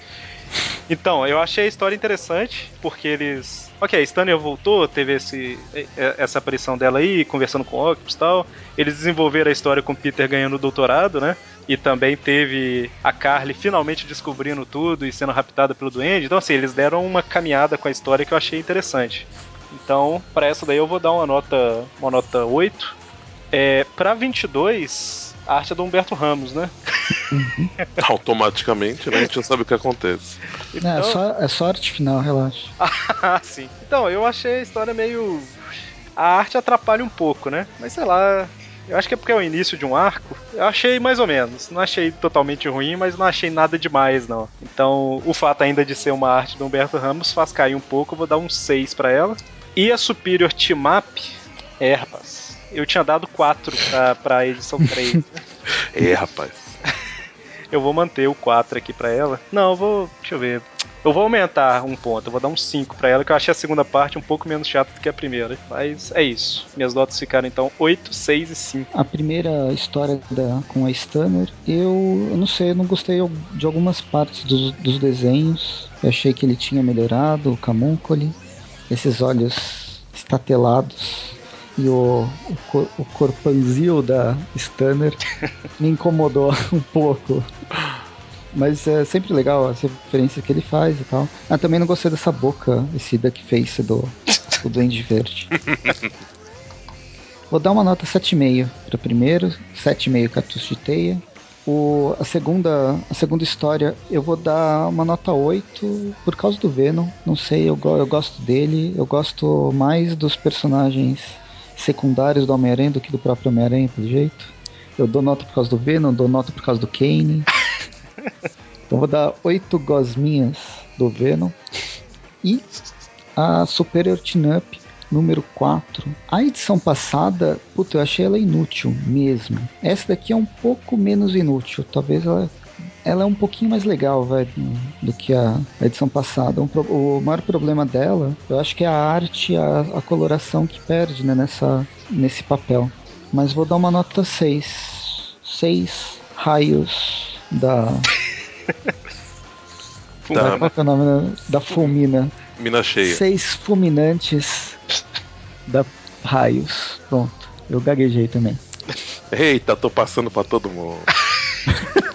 Então, eu achei a história interessante porque eles Ok, a Stanley voltou, teve esse, essa aparição dela aí, conversando com o Octopus e tal. Eles desenvolveram a história com o Peter ganhando o doutorado, né? E também teve a Carly finalmente descobrindo tudo e sendo raptada pelo Duende. Então, assim, eles deram uma caminhada com a história que eu achei interessante. Então, para essa daí eu vou dar uma nota, uma nota 8. É, pra 22, a arte é do Humberto Ramos, né? Automaticamente, né? A gente já sabe o que acontece. É, só, é só arte final, relaxa. Ah, sim. Então, eu achei a história meio. A arte atrapalha um pouco, né? Mas sei lá. Eu acho que é porque é o início de um arco. Eu achei mais ou menos. Não achei totalmente ruim, mas não achei nada demais, não. Então, o fato ainda de ser uma arte do Humberto Ramos faz cair um pouco. Eu vou dar um 6 pra ela. E a Superior Team Up. É, rapaz. Eu tinha dado 4 pra, pra edição 3. né? É, rapaz. Eu vou manter o 4 aqui pra ela. Não, eu vou. Deixa eu ver. Eu vou aumentar um ponto, eu vou dar um 5 pra ela, que eu achei a segunda parte um pouco menos chata do que a primeira. Mas é isso. Minhas notas ficaram então 8, 6 e 5. A primeira história da, com a Stanner, eu, eu não sei, eu não gostei de algumas partes dos, dos desenhos. Eu achei que ele tinha melhorado, o Camuncoli, esses olhos estatelados e o, o, o corpanzil da Stanner me incomodou um pouco. Mas é sempre legal as referências que ele faz e tal. Ah, também não gostei dessa boca, esse duck face do, do Duende Verde. Vou dar uma nota 7,5 para o primeiro, 7,5 cartucho de teia. O, a, segunda, a segunda história eu vou dar uma nota 8 por causa do Venom. Não sei, eu, eu gosto dele. Eu gosto mais dos personagens secundários do Homem-Aranha do que do próprio Homem-Aranha, pelo jeito. Eu dou nota por causa do Venom, dou nota por causa do Kane. Então vou dar 8 gosminhas do Venom. E a Superior Team Up número 4. A edição passada, puta, eu achei ela inútil mesmo. Essa daqui é um pouco menos inútil. Talvez ela, ela é um pouquinho mais legal, vai, do que a, edição passada. Um o maior problema dela, eu acho que é a arte, a, a coloração que perde né, nessa, nesse papel. Mas vou dar uma nota 6. 6 raios da. Tá. Qual é o nome da, da fulmina? Mina cheia. Seis fulminantes da raios. Pronto. Eu gaguejei também. Eita, tô passando pra todo mundo.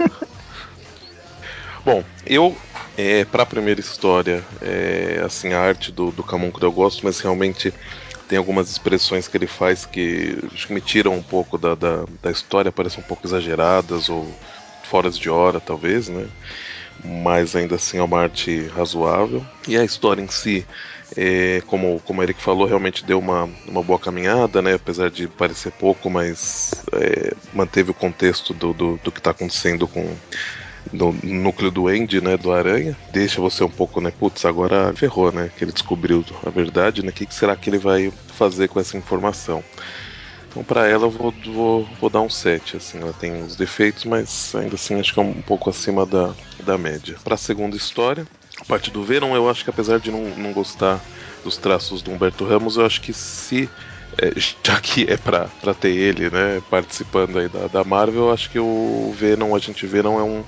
Bom, eu, é, pra primeira história, é, assim, a arte do, do eu gosto, mas realmente tem algumas expressões que ele faz que que me tiram um pouco da, da, da história, parecem um pouco exageradas ou foras de hora, talvez, né? Mas ainda assim é uma arte razoável. E a história em si, é, como, como Eric falou, realmente deu uma, uma boa caminhada, né? Apesar de parecer pouco, mas é, manteve o contexto do, do, do que está acontecendo com no núcleo do Andy, né, do Aranha, deixa você um pouco, né, putz, agora ferrou, né, que ele descobriu a verdade, né, o que, que será que ele vai fazer com essa informação? Então, para ela, eu vou, vou, vou dar um 7. Assim, ela tem uns defeitos, mas ainda assim acho que é um pouco acima da, da média. Para a segunda história, a parte do Venom, eu acho que apesar de não, não gostar dos traços do Humberto Ramos, eu acho que se. é, já que é pra, pra ter ele, né, participando aí da, da Marvel, eu acho que o Venom, a gente Venom é um,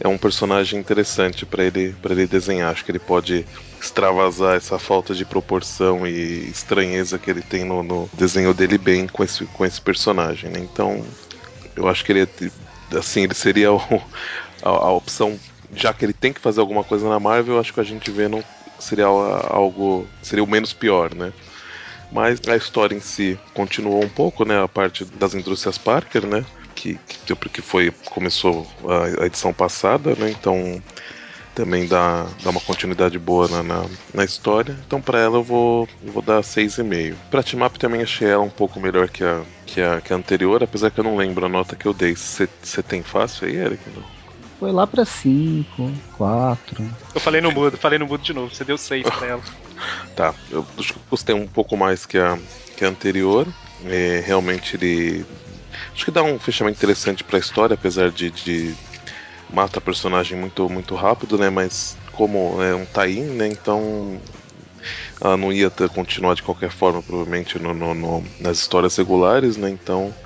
é um personagem interessante para ele, ele desenhar. Acho que ele pode extravasar essa falta de proporção e estranheza que ele tem no, no desenho dele bem com esse, com esse personagem, né? Então, eu acho que ele é, assim, ele seria o- a, a opção, já que ele tem que fazer alguma coisa na Marvel, eu acho que a gente vê não seria algo, seria o menos pior, né? Mas a história em si continuou um pouco, né? A parte das indústrias Parker, né? Que, que, que foi começou a, a edição passada, né? Então também dá, dá uma continuidade boa na, na, na história. Então para ela eu vou, eu vou dar 6,5. Pra Team Up também achei ela um pouco melhor que a, que a, que a anterior, apesar que eu não lembro a nota que eu dei. Você tem fácil aí, Eric? Não. Foi lá pra 5, 4. Eu falei no mudo, falei no mudo de novo. Você deu 6 pra ela. Tá, eu acho que eu gostei um pouco mais que a, que a anterior. É, realmente ele. Acho que dá um fechamento interessante pra história, apesar de, de mata a personagem muito, muito rápido, né? Mas como é um tie né? Então ela não ia ter, continuar de qualquer forma, provavelmente, no, no- no- nas histórias regulares, né? Então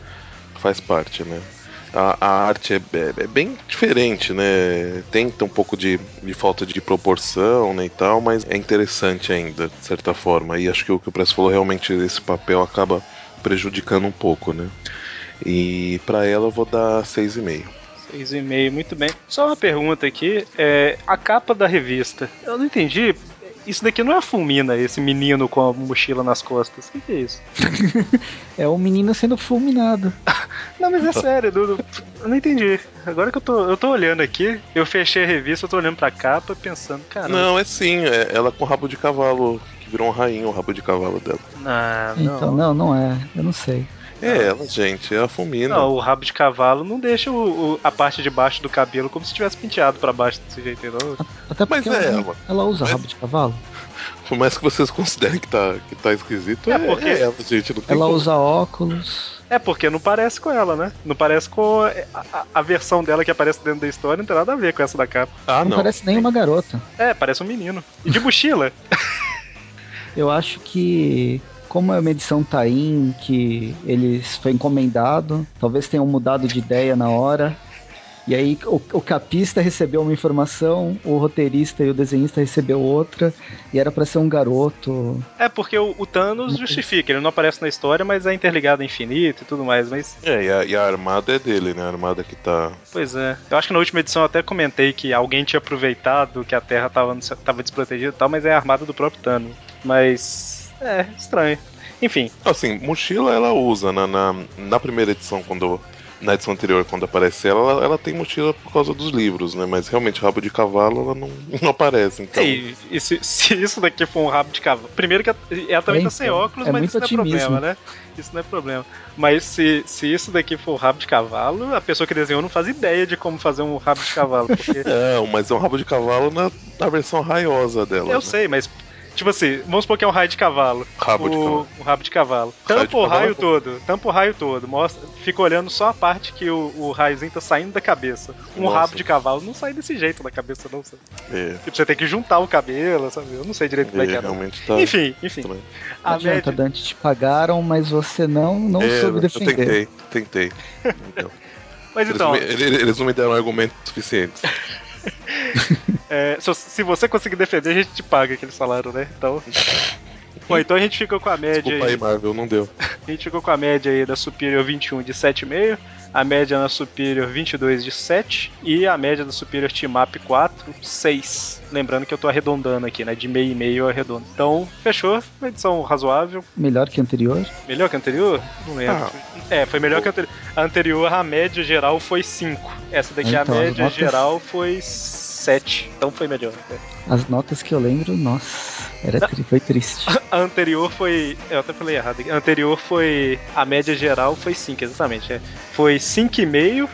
faz parte, né? A, a arte é, é- é bem diferente, né? Tem um pouco de, de falta de proporção né, e tal, mas é interessante ainda, de certa forma. E acho que o que o Press falou, realmente, esse papel acaba prejudicando um pouco, né? E pra ela eu vou dar 6,5. 6,5, muito bem. Só uma pergunta aqui. É, a capa da revista. Eu não entendi. Isso daqui não é a Fulmina, esse menino com a mochila nas costas. O que, que é isso? É o menino sendo fulminado. Não, mas é sério, Dudu. Eu não entendi. Agora que eu tô, eu tô olhando aqui, eu fechei a revista, eu tô olhando pra capa pensando, cara. Não, é sim, é ela com rabo de cavalo, que virou um rainho o rabo de cavalo dela. Não, não. Então, não, não é. Eu não sei. É ela, gente, é a Fumina. Não, o rabo de cavalo não deixa o, o- a parte de baixo do cabelo como se tivesse penteado pra baixo desse jeito, não. Até porque Mas é ela, ela. ela usa Mas- rabo de cavalo. Por mais que vocês considerem que tá, que tá esquisito, É, é, porque- é ela, gente. Não tem Ela como. usa óculos. É porque não parece com ela, né? Não parece com a, a- a versão dela que aparece dentro da história, não tem nada a ver com essa da capa. Ah, não, não. parece nem uma garota. É, parece um menino. E de mochila. Eu acho que, como é uma edição Taim, que eles foi encomendado, talvez tenham mudado de ideia na hora. E aí o, o capista recebeu uma informação, o roteirista e o desenhista recebeu outra, e era pra ser um garoto. É porque o, o Thanos justifica, ele não aparece na história, mas é interligado ao infinito e tudo mais. Mas, É, e a, e a armada é dele, né? A armada que tá. pois é. Eu acho que na última edição eu até comentei que alguém tinha aproveitado que a Terra tava, tava desprotegida e tal, mas é a armada do próprio Thanos. Mas. É, estranho. Enfim, Assim, mochila ela usa na, na, na primeira edição, quando. Na edição anterior, quando aparece ela, ela, ela tem mochila por causa dos livros, né? Mas realmente, rabo de cavalo, ela não, não aparece. Então, E, e se, se isso daqui for um rabo de cavalo. Primeiro que ela também É, tá sem óculos, é mas isso não é otimismo. problema, né? Isso não é problema. Mas se, se isso daqui for um rabo de cavalo, a pessoa que desenhou não faz ideia de como fazer um rabo de cavalo. Porque Não, mas é um rabo de cavalo na, na versão raiosa dela. eu né? sei, mas. Tipo assim, vamos supor que é um raio de cavalo. Rabo o, de cavalo. Um rabo de cavalo. Raio Tampa o raio é bom. todo. Tampa o raio todo. Mostra, fica olhando só a parte que o, o raiozinho tá saindo da cabeça. Um Nossa. rabo de cavalo não sai desse jeito da cabeça, não. Sabe? É, Tipo, você tem que juntar o cabelo, sabe? Eu não sei direito como é que é, é. não. realmente tá. Enfim, enfim. estranho. Não A adianta, média, Dante, te pagaram, mas você não, não É, soube eu defender. tentei, tentei. Então, mas eles, então, eles- eles não me deram argumentos suficientes. É, se, se você conseguir defender, a gente te paga aquele salário, né? Então. Bom, então a gente fica com a média Desculpa aí, Marvel, não deu. A gente ficou com a média aí da Superior 21 de 7,5, a média na Superior 22 de 7 e a média da Superior Team Up 4, 6. Lembrando que eu tô arredondando aqui, né? De meio e meio eu arredondo. Então, fechou. Uma edição razoável. Melhor que a anterior. Melhor que a anterior? Não lembro. Ah. É, foi melhor que a anterior. A anterior, a média geral foi 5. Essa daqui, Então, a média notas- geral foi 7. Então foi melhor. né? As notas que eu lembro, nossa, era tri- foi triste. A anterior foi. Eu até falei errado. A anterior foi. A média geral foi 5, exatamente. é. Foi 5,5.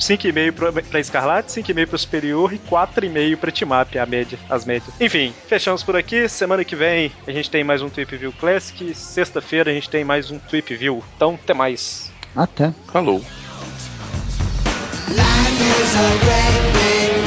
5,5 pra, pra Escarlate, 5,5 pro Superior e 4,5 pra Timap, a média, as médias. Enfim, fechamos por aqui. Semana que vem a gente tem mais um Tweep View Classic. Sexta-feira a gente tem mais um Tweep View. Então, até mais. Até. Falou. Life is a great big